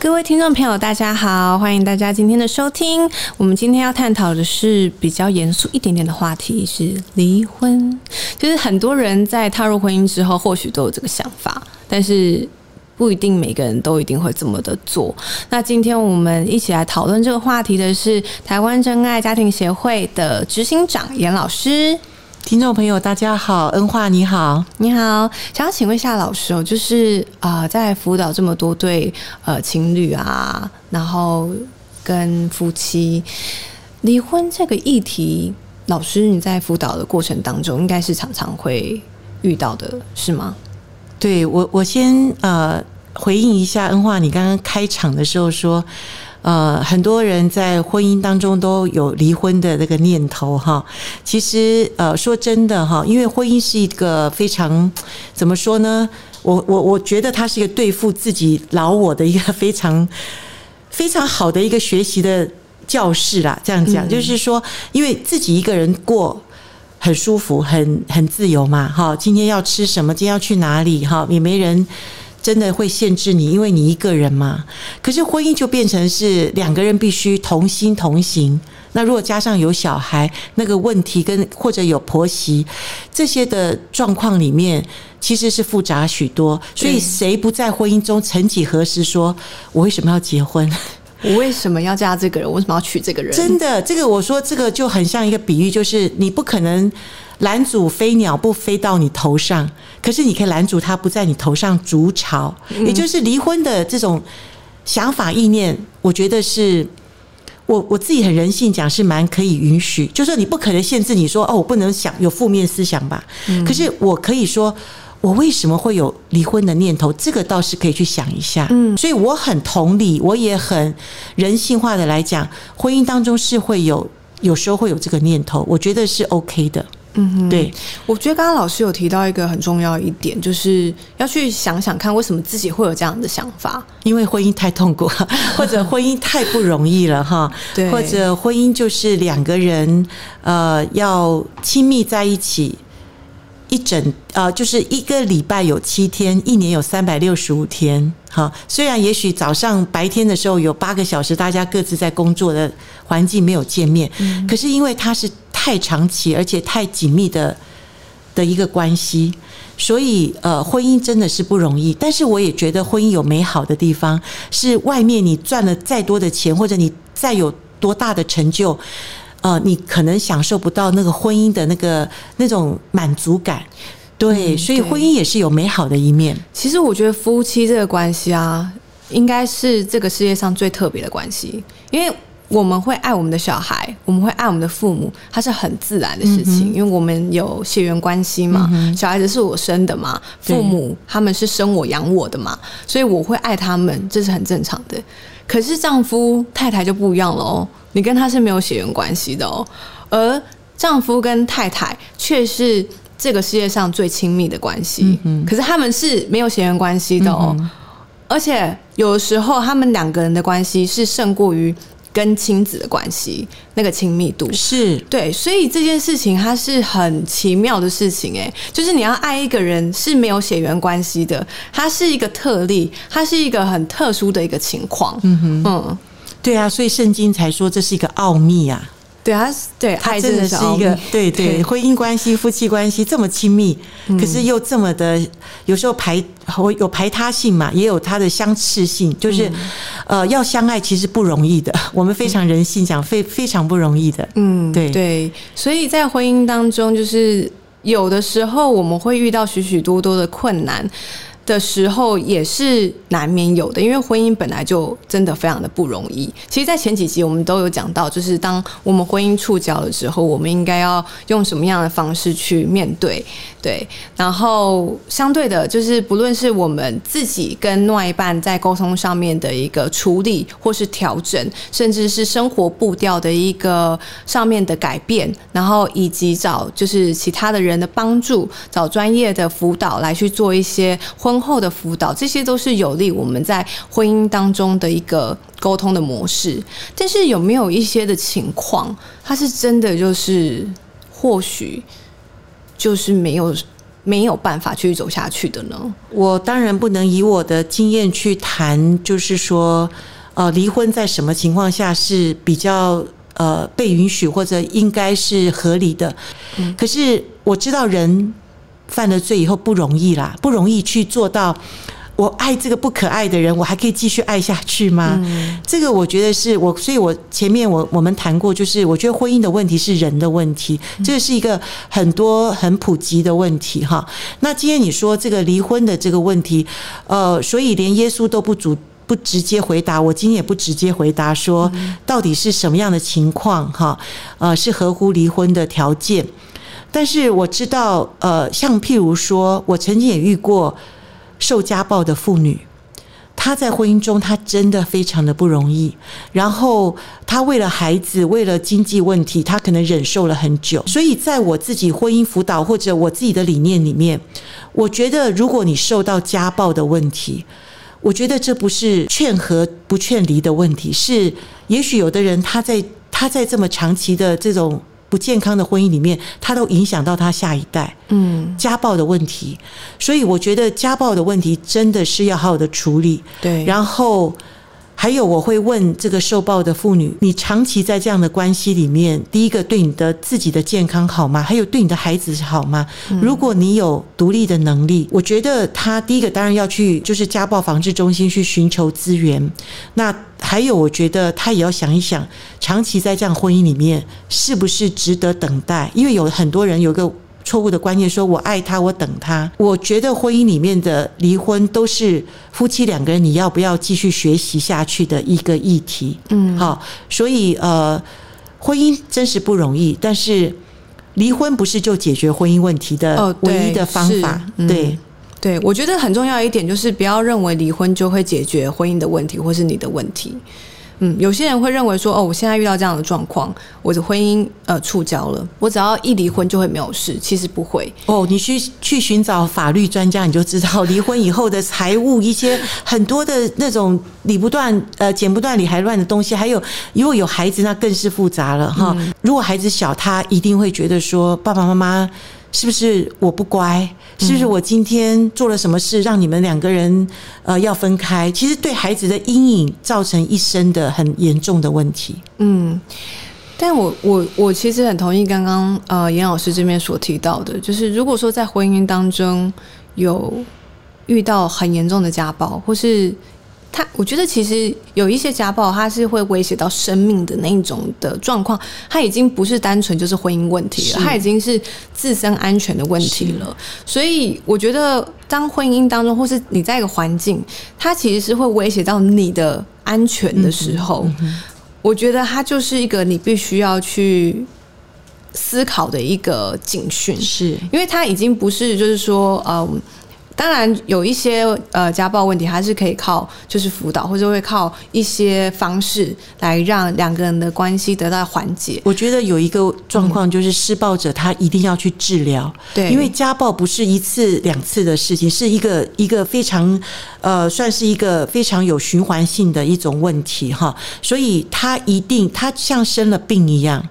各位听众朋友，大家好，欢迎大家今天的收听。我们今天要探讨的是比较严肃一点点的话题，是离婚。就是很多人在踏入婚姻之后，或许都有这个想法，但是不一定每个人都一定会这么的做。那今天我们一起来讨论这个话题的是台湾真爱家庭协会的执行长严老师。听众朋友，大家好，恩华你好，你好，想要请问一下老师哦，就是啊，在辅导这么多对呃情侣啊，然后跟夫妻离婚这个议题，老师你在辅导的过程当中，应该是常常会遇到的，是吗？对我，我先呃回应一下恩华，你刚刚开场的时候说。呃，很多人在婚姻当中都有离婚的那个念头哈。其实呃，说真的哈，因为婚姻是一个非常怎么说呢？我我我觉得它是一个对付自己老我的一个非常 非常好的一个学习的教室啦。这样讲就是说，因为自己一个人过很舒服，很很自由嘛。哈，今天要吃什么？今天要去哪里？哈，也没人。真的会限制你，因为你一个人嘛。可是婚姻就变成是两个人必须同心同行。那如果加上有小孩，那个问题跟或者有婆媳这些的状况里面，其实是复杂许多。所以谁不在婚姻中曾几何时说，我为什么要结婚？我为什么要嫁这个人？为什么要娶这个人？真的，这个我说这个就很像一个比喻，就是你不可能。拦阻飞鸟不飞到你头上，可是你可以拦阻它不在你头上筑巢，也就是离婚的这种想法意念，我觉得是我我自己很人性讲是蛮可以允许，就说你不可能限制你说哦，我不能想有负面思想吧，可是我可以说我为什么会有离婚的念头，这个倒是可以去想一下，嗯，所以我很同理，我也很人性化的来讲，婚姻当中是会有有时候会有这个念头，我觉得是 OK 的。嗯，对，我觉得刚刚老师有提到一个很重要一点，就是要去想想看，为什么自己会有这样的想法？因为婚姻太痛苦，或者婚姻太不容易了，哈，对，或者婚姻就是两个人呃要亲密在一起。一整呃，就是一个礼拜有七天，一年有三百六十五天。哈，虽然也许早上白天的时候有八个小时，大家各自在工作的环境没有见面，可是因为它是太长期而且太紧密的的一个关系，所以呃，婚姻真的是不容易。但是我也觉得婚姻有美好的地方，是外面你赚了再多的钱，或者你再有多大的成就。呃，你可能享受不到那个婚姻的那个那种满足感，对，所以婚姻也是有美好的一面。其实我觉得夫妻这个关系啊，应该是这个世界上最特别的关系，因为我们会爱我们的小孩，我们会爱我们的父母，它是很自然的事情，因为我们有血缘关系嘛，小孩子是我生的嘛，父母他们是生我养我的嘛，所以我会爱他们，这是很正常的。可是丈夫太太就不一样了哦。你跟他是没有血缘关系的哦，而丈夫跟太太却是这个世界上最亲密的关系。嗯，可是他们是没有血缘关系的哦，而且有时候他们两个人的关系是胜过于跟亲子的关系那个亲密度。是对，所以这件事情它是很奇妙的事情。哎，就是你要爱一个人是没有血缘关系的，它是一个特例，它是一个很特殊的一个情况。嗯哼，嗯。对啊，所以圣经才说这是一个奥秘啊。对他，对，他真的是一个对对婚姻关系、夫妻关系这么亲密，可是又这么的有时候排有排他性嘛，也有他的相似性，就是呃要相爱其实不容易的。我们非常人性讲非非常不容易的。嗯，对对，所以在婚姻当中，就是有的时候我们会遇到许许多多的困难。的时候也是难免有的，因为婚姻本来就真的非常的不容易。其实，在前几集我们都有讲到，就是当我们婚姻触礁了之后，我们应该要用什么样的方式去面对？对，然后相对的，就是不论是我们自己跟另外一半在沟通上面的一个处理或是调整，甚至是生活步调的一个上面的改变，然后以及找就是其他的人的帮助，找专业的辅导来去做一些婚。后的辅导，这些都是有利我们在婚姻当中的一个沟通的模式。但是有没有一些的情况，它是真的就是或许就是没有没有办法继续走下去的呢？我当然不能以我的经验去谈，就是说，呃，离婚在什么情况下是比较呃被允许或者应该是合理的。可是我知道人犯了罪以后不容易啦，不容易去做到。我爱这个不可爱的人，我还可以继续爱下去吗？这个我觉得是我，所以我前面我我们谈过，就是我觉得婚姻的问题是人的问题，这是一个很多很普及的问题哈。那今天你说这个离婚的这个问题，呃，所以连耶稣都不主不直接回答，我今天也不直接回答说到底是什么样的情况哈，呃，是合乎离婚的条件。但是我知道，呃，像譬如说，我曾经也遇过。受家暴的妇女，她在婚姻中，她真的非常的不容易。然后，她为了孩子，为了经济问题，她可能忍受了很久。所以，在我自己婚姻辅导或者我自己的理念里面，我觉得，如果你受到家暴的问题，我觉得这不是劝和不劝离的问题，是也许有的人他在他在这么长期的这种。不健康的婚姻里面，他都影响到他下一代。嗯，家暴的问题，所以我觉得家暴的问题真的是要好好的处理。对，然后。还有，我会问这个受暴的妇女：你长期在这样的关系里面，第一个对你的自己的健康好吗？还有对你的孩子好吗？如果你有独立的能力，我觉得他第一个当然要去就是家暴防治中心去寻求资源。那还有，我觉得他也要想一想，长期在这样婚姻里面是不是值得等待？因为有很多人有个。错误的观念，说我爱他，我等他。我觉得婚姻里面的离婚都是夫妻两个人，你要不要继续学习下去的一个议题。嗯，好，所以呃，婚姻真是不容易，但是离婚不是就解决婚姻问题的唯一的方法。对，对，我觉得很重要一点就是不要认为离婚就会解决婚姻的问题，或是你的问题。嗯，有些人会认为说，哦，我现在遇到这样的状况，我的婚姻呃触礁了，我只要一离婚就会没有事。其实不会哦，你去去寻找法律专家，你就知道离婚以后的财务一些很多的那种理不断呃剪不断理还乱的东西，还有如果有孩子，那更是复杂了哈。如果孩子小，他一定会觉得说，爸爸妈妈。是不是我不乖？是不是我今天做了什么事让你们两个人呃要分开？其实对孩子的阴影造成一生的很严重的问题。嗯，但我我我其实很同意刚刚呃严老师这边所提到的，就是如果说在婚姻当中有遇到很严重的家暴，或是。他我觉得其实有一些家暴，它是会威胁到生命的那一种的状况，它已经不是单纯就是婚姻问题了，它已经是自身安全的问题了。所以我觉得，当婚姻当中或是你在一个环境，它其实是会威胁到你的安全的时候，我觉得它就是一个你必须要去思考的一个警讯，是因为它已经不是就是说，嗯。当然有一些呃家暴问题，还是可以靠就是辅导，或者会靠一些方式来让两个人的关系得到缓解。我觉得有一个状况就是施暴者他一定要去治疗，对，因为家暴不是一次两次的事情，是一个一个非常呃算是一个非常有循环性的一种问题哈，所以他一定他像生了病一样，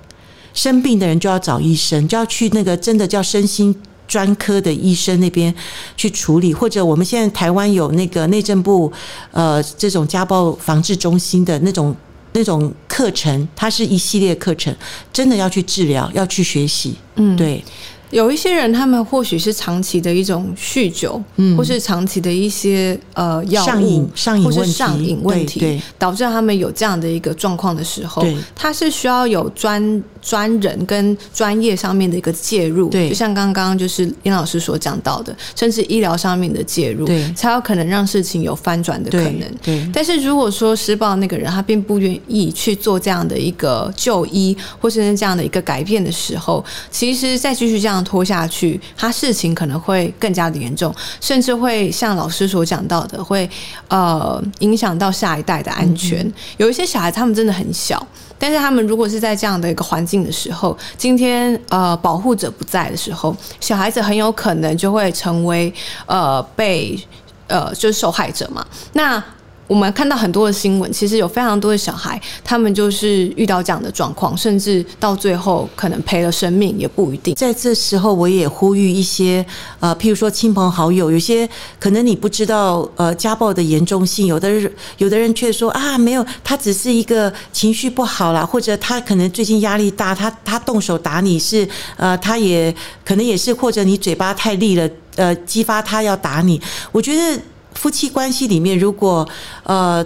生病的人就要找医生，就要去那个真的叫身心。专科的医生那边去处理，或者我们现在台湾有那个内政部呃这种家暴防治中心的那种那种课程，它是一系列课程，真的要去治疗，要去学习，嗯，对。有一些人，他们或许是长期的一种酗酒，嗯，或是长期的一些呃药物上瘾或是上瘾问题，导致他们有这样的一个状况的时候，他是需要有专专人跟专业上面的一个介入，对，就像刚刚就是殷老师所讲到的，甚至医疗上面的介入，对，才有可能让事情有翻转的可能。对，但是如果说施暴那个人他并不愿意去做这样的一个就医，或是这样的一个改变的时候，其实再继续这样。拖下去，他事情可能会更加的严重，甚至会像老师所讲到的，会呃影响到下一代的安全。有一些小孩他们真的很小，但是他们如果是在这样的一个环境的时候，今天呃保护者不在的时候，小孩子很有可能就会成为呃被呃就是受害者嘛。那我们看到很多的新闻，其实有非常多的小孩，他们就是遇到这样的状况，甚至到最后可能赔了生命也不一定。在这时候，我也呼吁一些呃，譬如说亲朋好友，有些可能你不知道呃家暴的严重性，有的人有的人却说啊没有，他只是一个情绪不好啦，或者他可能最近压力大，他他动手打你是呃，他也可能也是或者你嘴巴太利了，呃，激发他要打你。我觉得。夫妻关系里面，如果呃。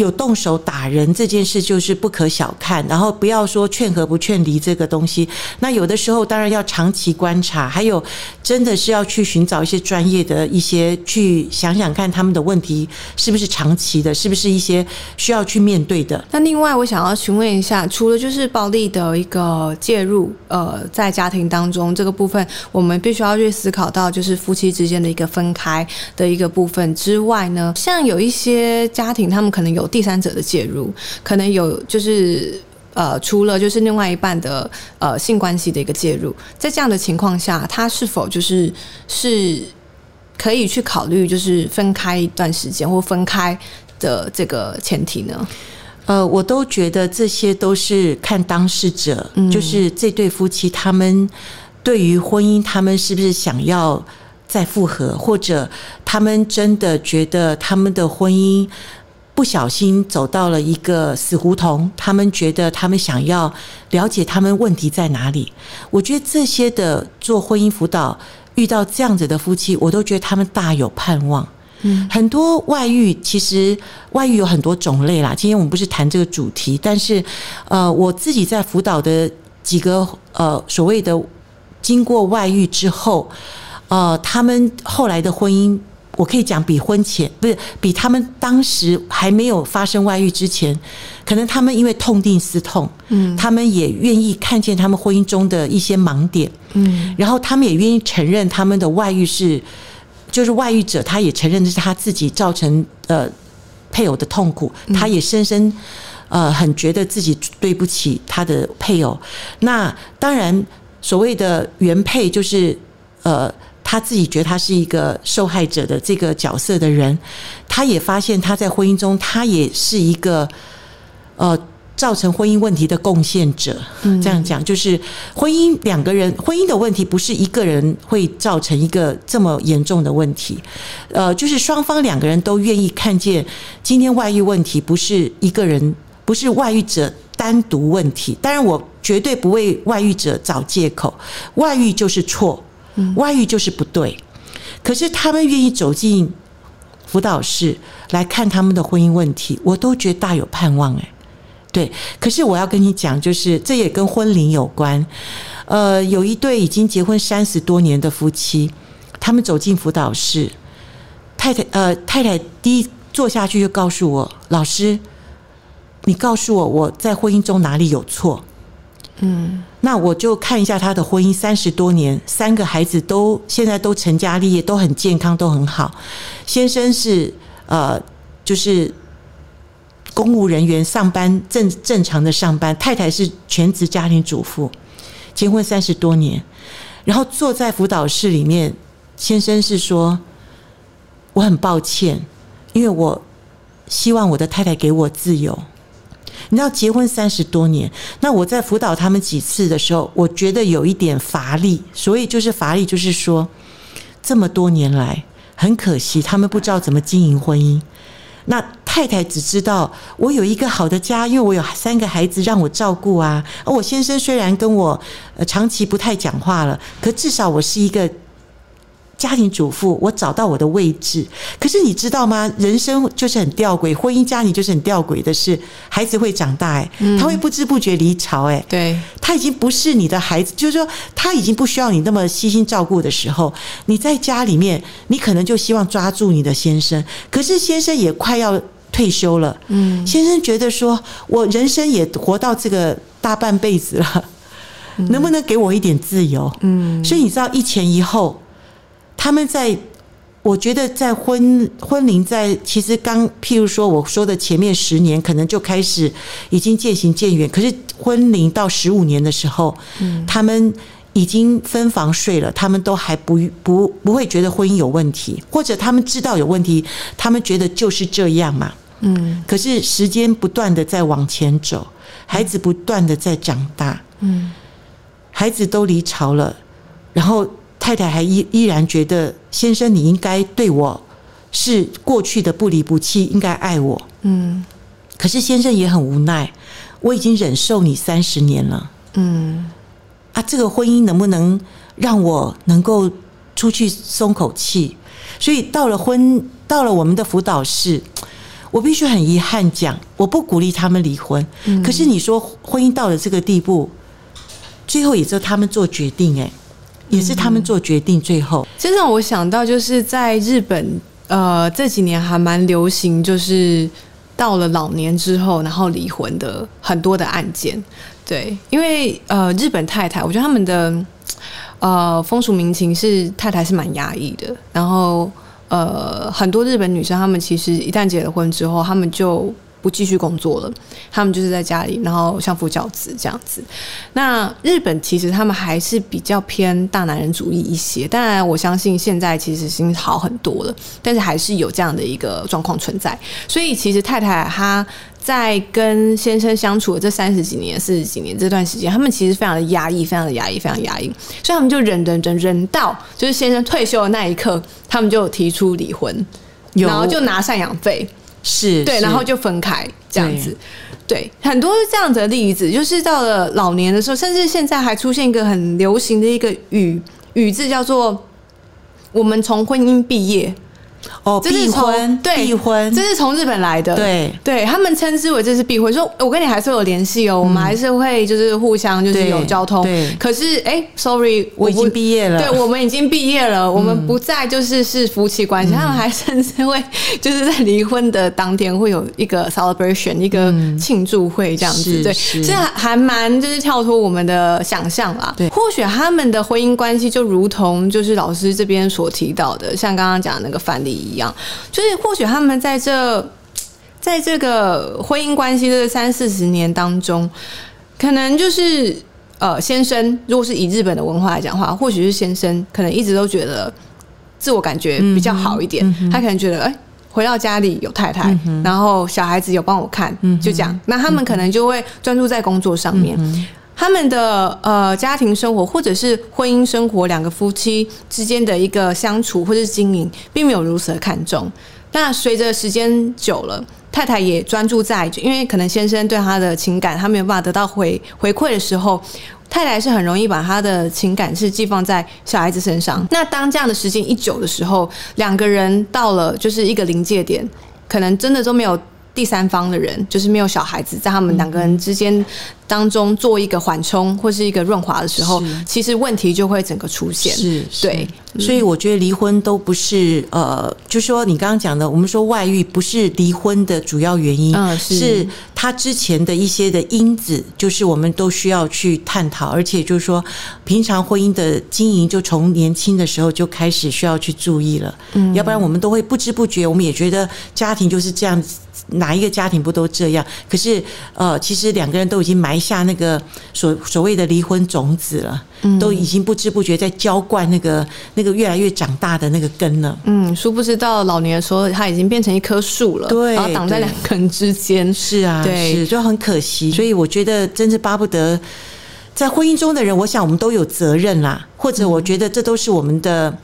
有动手打人这件事就是不可小看，然后不要说劝和不劝离这个东西。那有的时候当然要长期观察，还有真的是要去寻找一些专业的一些去想想看他们的问题是不是长期的，是不是一些需要去面对的。那另外我想要询问一下，除了就是暴力的一个介入，呃，在家庭当中这个部分，我们必须要去思考到就是夫妻之间的一个分开的一个部分之外呢，像有一些家庭他们可能有。有第三者的介入，可能有就是呃，除了就是另外一半的呃性关系的一个介入，在这样的情况下，他是否就是是可以去考虑就是分开一段时间或分开的这个前提呢？呃，我都觉得这些都是看当事者，就是这对夫妻他们对于婚姻，他们是不是想要再复合，或者他们真的觉得他们的婚姻。不小心走到了一个死胡同，他们觉得他们想要了解他们问题在哪里。我觉得这些的做婚姻辅导遇到这样子的夫妻，我都觉得他们大有盼望。嗯，很多外遇其实外遇有很多种类啦。今天我们不是谈这个主题，但是呃，我自己在辅导的几个呃所谓的经过外遇之后，呃，他们后来的婚姻。我可以讲，比婚前不是比他们当时还没有发生外遇之前，可能他们因为痛定思痛，嗯，他们也愿意看见他们婚姻中的一些盲点，嗯，然后他们也愿意承认他们的外遇是，就是外遇者，他也承认的是他自己造成呃配偶的痛苦，他也深深呃很觉得自己对不起他的配偶。那当然，所谓的原配就是呃。他自己觉得他是一个受害者的这个角色的人，他也发现他在婚姻中，他也是一个呃造成婚姻问题的贡献者。这样讲，就是婚姻两个人婚姻的问题，不是一个人会造成一个这么严重的问题。呃，就是双方两个人都愿意看见，今天外遇问题不是一个人，不是外遇者单独问题。当然，我绝对不为外遇者找借口，外遇就是错。外遇就是不对，可是他们愿意走进辅导室来看他们的婚姻问题，我都觉得大有盼望哎。对，可是我要跟你讲，就是这也跟婚龄有关。呃，有一对已经结婚三十多年的夫妻，他们走进辅导室，太太呃太太第一坐下去就告诉我，老师，你告诉我我在婚姻中哪里有错？嗯，那我就看一下他的婚姻三十多年，三个孩子都现在都成家立业，都很健康，都很好。先生是呃，就是公务人员，上班正正常的上班。太太是全职家庭主妇，结婚三十多年。然后坐在辅导室里面，先生是说：“我很抱歉，因为我希望我的太太给我自由。”你知道结婚三十多年，那我在辅导他们几次的时候，我觉得有一点乏力。所以就是乏力，就是说这么多年来，很可惜他们不知道怎么经营婚姻。那太太只知道我有一个好的家，因为我有三个孩子让我照顾啊。而我先生虽然跟我呃长期不太讲话了，可至少我是一个。家庭主妇，我找到我的位置。可是你知道吗？人生就是很吊诡，婚姻家庭就是很吊诡的事。孩子会长大，哎，他会不知不觉离巢，哎，对，他已经不是你的孩子，就是说他已经不需要你那么悉心照顾的时候，你在家里面，你可能就希望抓住你的先生。可是先生也快要退休了，嗯，先生觉得说，我人生也活到这个大半辈子了，能不能给我一点自由？嗯，所以你知道一前一后。他们在，我觉得在婚婚龄在其实刚，譬如说我说的前面十年，可能就开始已经渐行渐远。可是婚龄到十五年的时候，嗯，他们已经分房睡了，他们都还不不不会觉得婚姻有问题，或者他们知道有问题，他们觉得就是这样嘛。嗯，可是时间不断的在往前走，孩子不断的在长大，嗯，孩子都离巢了，然后太太还依依然觉得先生你应该对我是过去的不离不弃，应该爱我，嗯，可是先生也很无奈，我已经忍受你三十年了，嗯，啊，这个婚姻能不能让我能够出去松口气？所以到了婚，到了我们的辅导室。我必须很遗憾讲，我不鼓励他们离婚。嗯可是你说婚姻到了这个地步，最后也就他们做决定，哎，也是他们做决定。最后，这让我想到，就是在日本，呃，这几年还蛮流行，就是到了老年之后，然后离婚的很多的案件。对，因为呃，日本太太，我觉得他们的呃风俗民情是太太是蛮压抑的，然后。呃，很多日本女生，她们其实一旦结了婚之后，她们就不继续工作了，他们就是在家里，然后相夫教子这样子。那日本其实他们还是比较偏大男人主义一些，当然我相信现在其实已经好很多了，但是还是有这样的一个状况存在。所以其实太太她。在跟先生相处的这三十几年、四十几年这段时间，他们其实非常的压抑，非常的压抑，非常压抑，所以他们就忍忍忍忍到就是先生退休的那一刻，他们就提出离婚，然后就拿赡养费，是对，然后就分开这样子，对，很多这样的例子，就是到了老年的时候，甚至现在还出现一个很流行的一个语语字，叫做“我们从婚姻毕业”。哦，这是婚，对，避婚，这是从日本来的，对，对他们称之为这是避婚，说我跟你还是有联系哦，我们还是会就是互相就是有交通，对。可是哎，sorry，我已经毕业了，对，我们已经毕业了，我们不再就是是夫妻关系，他们还甚至会就是在离婚的当天会有一个 celebration，一个庆祝会这样子，对，这还蛮就是跳脱我们的想象啦，对。或许他们的婚姻关系就如同就是老师这边所提到的，像刚刚讲那个范例。一样，就是或许他们在这，在这个婚姻关系的三四十年当中，可能就是呃，先生如果是以日本的文化来讲话，或许是先生可能一直都觉得自我感觉比较好一点，他可能觉得哎，回到家里有太太，然后小孩子有帮我看，就这样，那他们可能就会专注在工作上面。他们的呃家庭生活或者是婚姻生活，两个夫妻之间的一个相处或者是经营，并没有如此的看重。那随着时间久了，太太也专注在，因为可能先生对他的情感，他没有办法得到回回馈的时候，太太是很容易把他的情感是寄放在小孩子身上。那当这样的时间一久的时候，两个人到了就是一个临界点，可能真的都没有。第三方的人就是没有小孩子，在他们两个人之间当中做一个缓冲或是一个润滑的时候，其实问题就会整个出现。是，对。所以我觉得离婚都不是呃，就说你刚刚讲的，我们说外遇不是离婚的主要原因，嗯，是。他之前的一些的因子，就是我们都需要去探讨，而且就是说，平常婚姻的经营就从年轻的时候就开始需要去注意了，嗯，要不然我们都会不知不觉，我们也觉得家庭就是这样，哪一个家庭不都这样？可是呃，其实两个人都已经埋下那个所所谓的离婚种子了，嗯，都已经不知不觉在浇灌那个。那个越来越长大的那个根了，嗯，殊不知到老年的时候，它已经变成一棵树了，对，然后挡在两个人之间，是啊，对，是就很可惜。所以我觉得，真是巴不得在婚姻中的人，我想我们都有责任啦，或者我觉得这都是我们的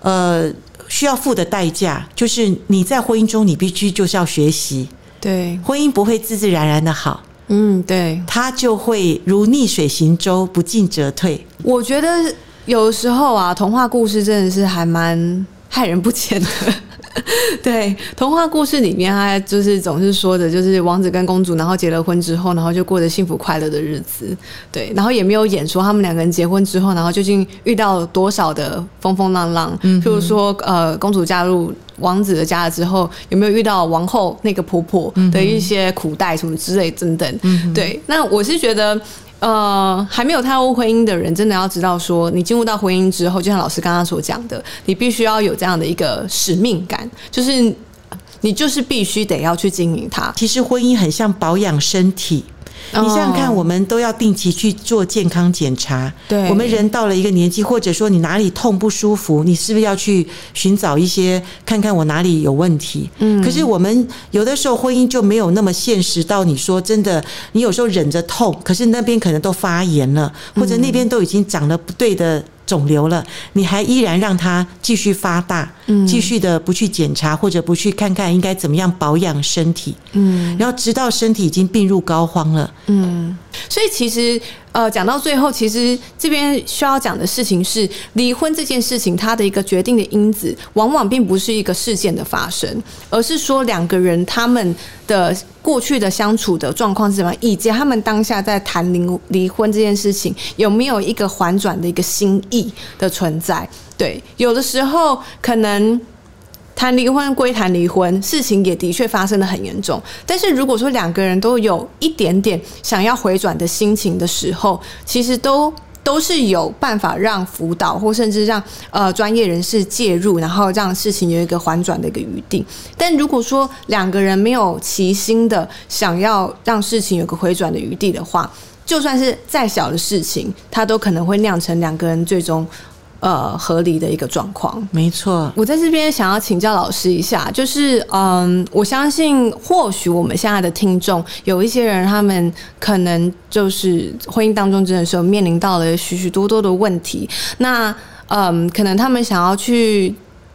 呃需要付的代价，就是你在婚姻中，你必须就是要学习，对，婚姻不会自自然然的好，嗯，对，他就会如逆水行舟，不进则退。我觉得。有时候啊，童话故事真的是还蛮害人不浅的。对，童话故事里面，他就是总是说的，就是王子跟公主，然后结了婚之后，然后就过着幸福快乐的日子。对，然后也没有演说他们两个人结婚之后，然后究竟遇到多少的风风浪浪。嗯，譬如说，呃，公主嫁入王子的家了之后，有没有遇到王后那个婆婆的一些苦待什么之类等等。嗯，对，那我是觉得。呃，还没有踏入婚姻的人，真的要知道说，你进入到婚姻之后，就像老师刚刚所讲的，你必须要有这样的一个使命感，就是你就是必须得要去经营它。其实婚姻很像保养身体，你想想看，哦我们都要定期去做健康检查。对我们人到了一个年纪，或者说你哪里痛不舒服，你是不是要去寻找一些看看我哪里有问题？嗯，可是我们有的时候婚姻就没有那么现实到你说真的，你有时候忍着痛，可是那边可能都发炎了，或者那边都已经长了不对的。肿瘤了，你还依然让它继续发大，嗯。继续的不去检查或者不去看看应该怎么样保养身体，嗯。然后直到身体已经病入膏肓了，嗯，所以其实呃，讲到最后，其实这边需要讲的事情是，离婚这件事情它的一个决定的因子，往往并不是一个事件的发生，而是说两个人他们的过去的相处的状况是什么，以及他们当下在谈离离婚这件事情有没有一个缓转的一个心意的存在。对，有的时候可能。谈离婚归谈离婚，事情也的确发生的很严重。但是如果说两个人都有一点点想要回转的心情的时候，其实都都是有办法让辅导或甚至让呃专业人士介入，然后让事情有一个缓转的一个余地。但如果说两个人没有齐心的想要让事情有个回转的余地的话，就算是再小的事情，它都可能会酿成两个人最终呃合理的一个状况。没错，我在这边想要请教老师一下，就是嗯，我相信或许我们现在的听众有一些人，他们可能就是婚姻当中真的是有面临到了许许多多的问题，那嗯，可能他们想要去。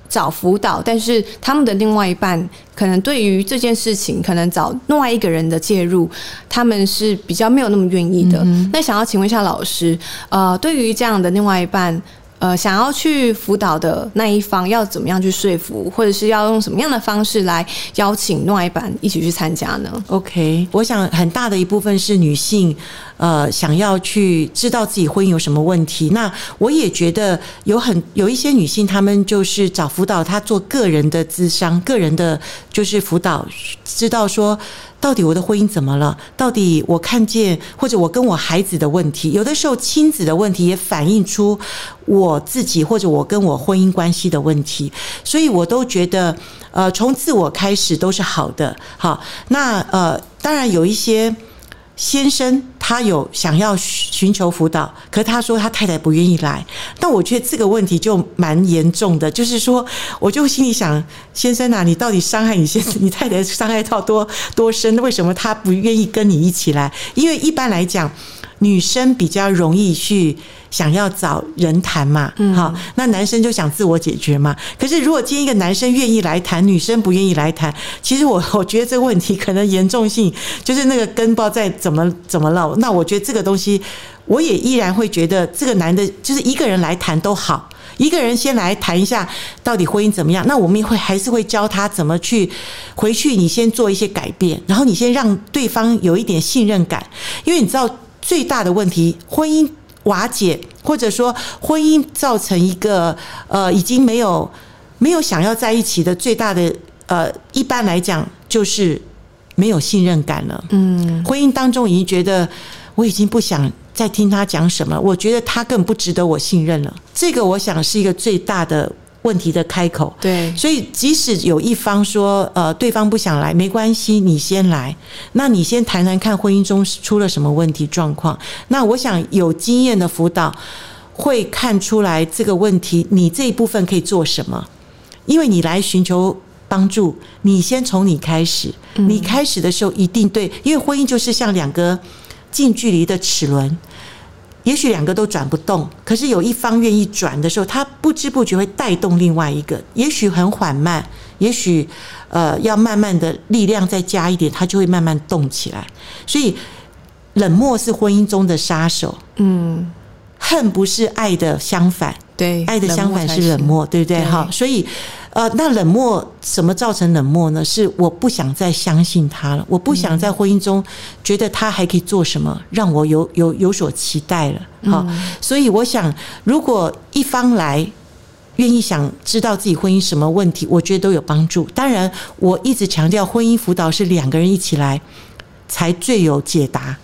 找辅导，但是他们的另外一半可能对于这件事情，可能找另外一个人的介入，他们是比较没有那么愿意的。那想要请问一下老师，呃，对于这样的另外一半，呃，想要去辅导的那一方要怎么样去说服，或者是要用什么样的方式来邀请另外一半一起去参加呢？OK，我想很大的一部分是女性，呃，想要去知道自己婚姻有什么问题。那我也觉得有很有一些女性，她们就是找辅导，她做个人的咨商，个人的就是辅导，知道说到底我的婚姻怎么了？到底我看见或者我跟我孩子的问题，有的时候亲子的问题也反映出我自己或者我跟我婚姻关系的问题，所以我都觉得，呃，从自我开始都是好的。好，那呃，当然有一些。先生他有想要寻求辅导，可他说他太太不愿意来。但我觉得这个问题就蛮严重的，就是说，我就心里想，先生啊，你到底伤害你先生你太太伤害到多多深？为什么他不愿意跟你一起来？因为一般来讲，女生比较容易去想要找人谈嘛，好，那男生就想自我解决嘛。可是如果今天一个男生愿意来谈，女生不愿意来谈，其实我 我觉得这个问题可能严重性就是那个根不知道在怎么怎么了。那我觉得这个东西，我也依然会觉得这个男的，就是一个人来谈都好。一个人先来谈一下到底婚姻怎么样，那我们也会还是会教他怎么去回去，你先做一些改变，然后你先让对方有一点信任感，因为你知道最大的问题，婚姻瓦解，或者说婚姻造成一个呃已经没有没有想要在一起的最大的呃，一般来讲就是没有信任感了。嗯，婚姻当中已经觉得我已经不想再听他讲什么，我觉得他更不值得我信任了。这个我想是一个最大的问题的开口。对，所以即使有一方说，呃，对方不想来，没关系，你先来，那你先谈谈看婚姻中出了什么问题状况。那我想有经验的辅导会看出来这个问题，你这一部分可以做什么？因为你来寻求帮助，你先从你开始，你开始的时候一定对，因为婚姻就是像两个近距离的齿轮。也许两个都转不动，可是有一方愿意转的时候，他不知不觉会带动另外一个。也许很缓慢，也许呃要慢慢的力量再加一点，它就会慢慢动起来。所以冷漠是婚姻中的杀手，嗯，恨不是爱的相反，对，爱的相反是冷漠，对不对？哈，所以呃，那冷漠什么造成冷漠呢？是我不想再相信他了，我不想在婚姻中觉得他还可以做什么，让我有有有所期待了。好，所以我想，如果一方来。愿意想知道自己婚姻什么问题，我觉得都有帮助。当然，我一直强调，婚姻辅导是两个人一起来才最有解答。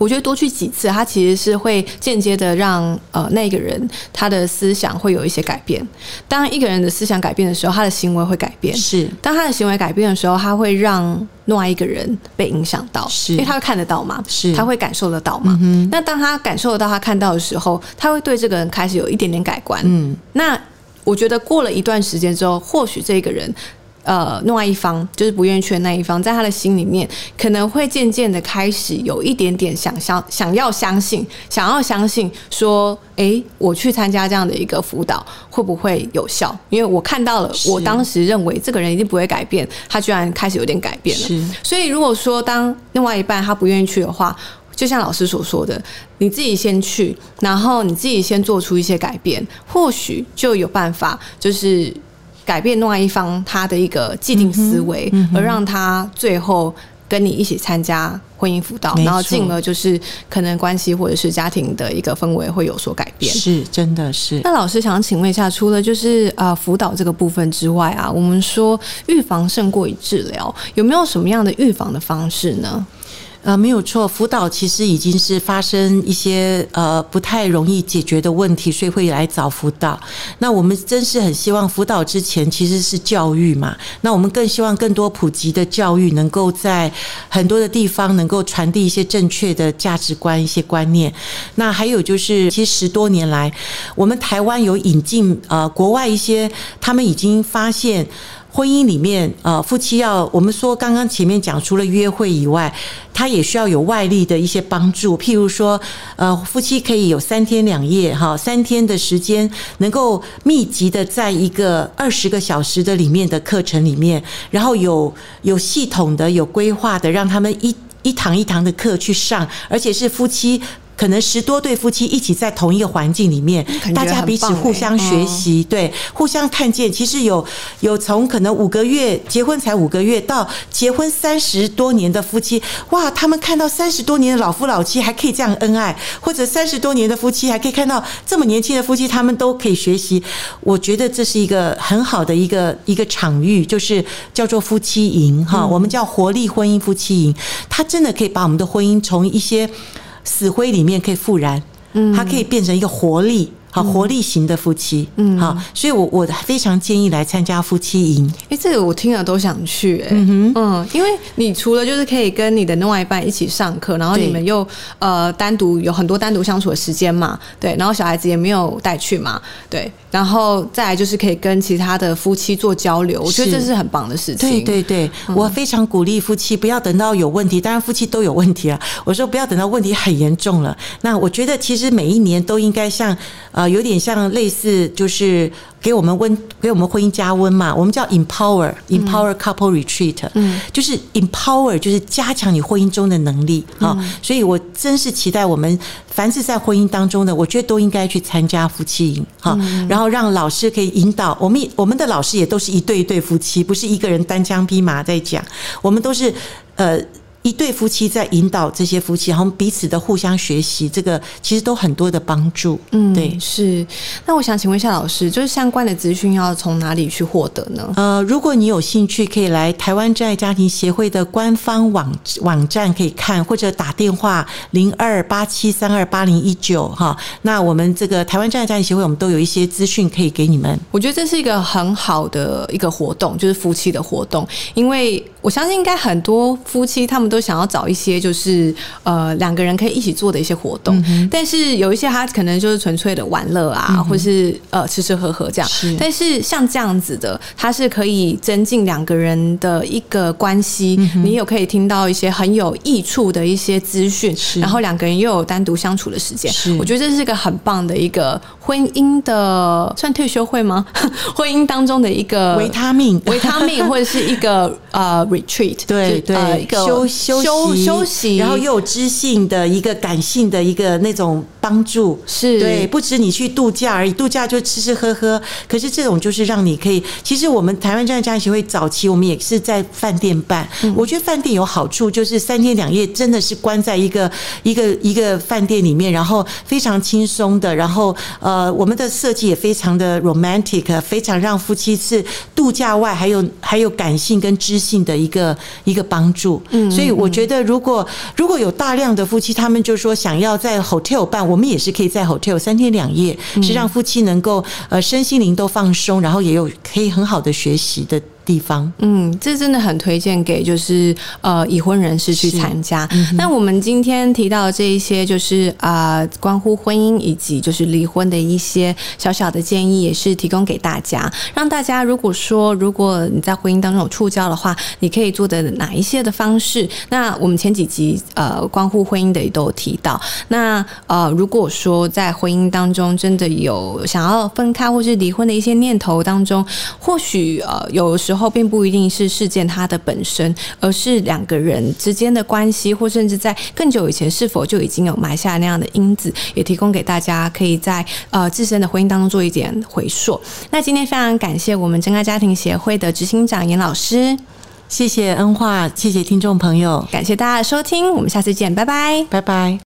我觉得多去几次，它其实是会间接的让呃那个人他的思想会有一些改变。当一个人的思想改变的时候，他的行为会改变。是，当他的行为改变的时候，他会让另外一个人被影响到，是因为他会看得到嘛，是他会感受得到嘛。那当他感受得到，他看到的时候，他会对这个人开始有一点点改观。嗯，那我觉得过了一段时间之后，或许这个人。呃，另外一方就是不愿意去的那一方，在他的心里面可能会渐渐的开始有一点点想象，想要相信，想要相信说，诶，我去参加这样的一个辅导会不会有效？因为我看到了，我当时认为这个人一定不会改变，他居然开始有点改变了。所以如果说当另外一半他不愿意去的话，就像老师所说的，你自己先去，然后你自己先做出一些改变，或许就有办法，就是改变另外一方他的一个既定思维，而让他最后跟你一起参加婚姻辅导，然后进而就是可能关系或者是家庭的一个氛围会有所改变。是真的是。那老师想请问一下，除了就是呃辅导这个部分之外啊，我们说预防胜过于治疗，有没有什么样的预防的方式呢？呃，没有错，辅导其实已经是发生一些呃不太容易解决的问题，所以会来找辅导。那我们真是很希望辅导之前其实是教育嘛，那我们更希望更多普及的教育能够在很多的地方能够传递一些正确的价值观、一些观念。那还有就是，其实十多年来，我们台湾有引进呃国外一些，他们已经发现。婚姻里面，呃，夫妻要我们说，刚刚前面讲，除了约会以外，他也需要有外力的一些帮助。譬如说，呃，夫妻可以有三天两夜，哈，三天的时间，能够密集的在一个二十个小时的里面的课程里面，然后有有系统的、有规划的，让他们一一堂一堂的课去上，而且是夫妻。可能十多对夫妻一起在同一个环境里面大家彼此互相学习，对，互相看见。其实有有从可能五个月结婚才五个月到结婚三十多年的夫妻，哇，他们看到三十多年的老夫老妻还可以这样恩爱，或者三十多年的夫妻还可以看到这么年轻的夫妻，他们都可以学习。我觉得这是一个很好的一个一个场域，就是叫做夫妻营哈，我们叫活力婚姻夫妻营，它真的可以把我们的婚姻从一些死灰里面可以复燃，嗯，它可以变成一个活力。好，活力型的夫妻，嗯，好，所以我我非常建议来参加夫妻营。哎、这个我听了都想去、哎，嗯因为你除了就是可以跟你的另外一半一起上课，然后你们又呃单独有很多单独相处的时间嘛，对，然后小孩子也没有带去嘛，对，然后再来就是可以跟其他的夫妻做交流，我觉得这是很棒的事情。对对对，我非常鼓励夫妻不要等到有问题，当然夫妻都有问题啊。我说不要等到问题很严重了。那我觉得其实每一年都应该像呃有点像类似就是给我们温给我们婚姻加温嘛，我们叫 empower empower couple retreat，嗯，就是 empower 就是加强你婚姻中的能力啊。所以我真是期待我们凡是在婚姻当中的，我觉得都应该去参加夫妻营哈，然后让老师可以引导我们，我们的老师也都是一对一对夫妻，不是一个人单枪匹马在讲，我们都是呃。一对夫妻在引导这些夫妻，然后彼此的互相学习，这个其实都很多的帮助。嗯，对。是。那我想请问一下老师，就是相关的资讯要从哪里去获得呢？呃，如果你有兴趣，可以来台湾真爱家庭协会的官方网网站可以看，或者打电话零二八七三二八零一九哈。那我们这个台湾真爱家庭协会，我们都有一些资讯可以给你们。我觉得这是一个很好的一个活动，就是夫妻的活动，因为我相信应该很多夫妻他们都想要找一些就是呃两个人可以一起做的一些活动，但是有一些他可能就是纯粹的玩乐啊，或是呃吃吃喝喝这样。是，但是像这样子的，它是可以增进两个人的一个关系，你有可以听到一些很有益处的一些资讯，然后两个人又有单独相处的时间，我觉得这是一个很棒的一个婚姻的算退休会吗？婚姻当中的一个维他命，维他命，或者是一个呃 retreat，对对，一个休休休息休息，然后又有知性的一个感性的一个那种帮助，是。对，不止你去度假而已，度假就吃吃喝喝，可是这种就是让你可以，其实我们台湾这样家庭协会早期我们也是在饭店办，嗯。我觉得饭店有好处，就是三天两夜真的是关在一个一个一个饭店里面，然后非常轻松的，然后呃，我们的设计也非常的 romantic，非常让夫妻是度假外还有还有感性跟知性的一个一个帮助，嗯，所以以我觉得，如果如果有大量的夫妻，他们就说想要在 hotel 办，我们也是可以在 hotel 三天两夜，是让夫妻能够呃身心灵都放松，然后也有可以很好的学习的。地方，嗯，这真的很推荐给就是呃已婚人士去参加。那我们今天提到的这一些，就是啊关乎婚姻以及就是离婚的一些小小的建议，也是提供给大家，让大家如果说如果你在婚姻当中有触礁的话，你可以做的哪一些的方式？那我们前几集呃关乎婚姻的也都有提到。那呃如果说在婚姻当中真的有想要分开或是离婚的一些念头当中，或许呃有时候。后并不一定是事件它的本身，而是两个人之间的关系，或甚至在更久以前是否就已经有埋下那样的因子，也提供给大家，可以在呃自身的婚姻当中做一点回溯。那今天非常感谢我们真爱家庭协会的执行长严老师，谢谢恩化，谢谢听众朋友，感谢大家的收听，我们下次见，拜拜，拜拜。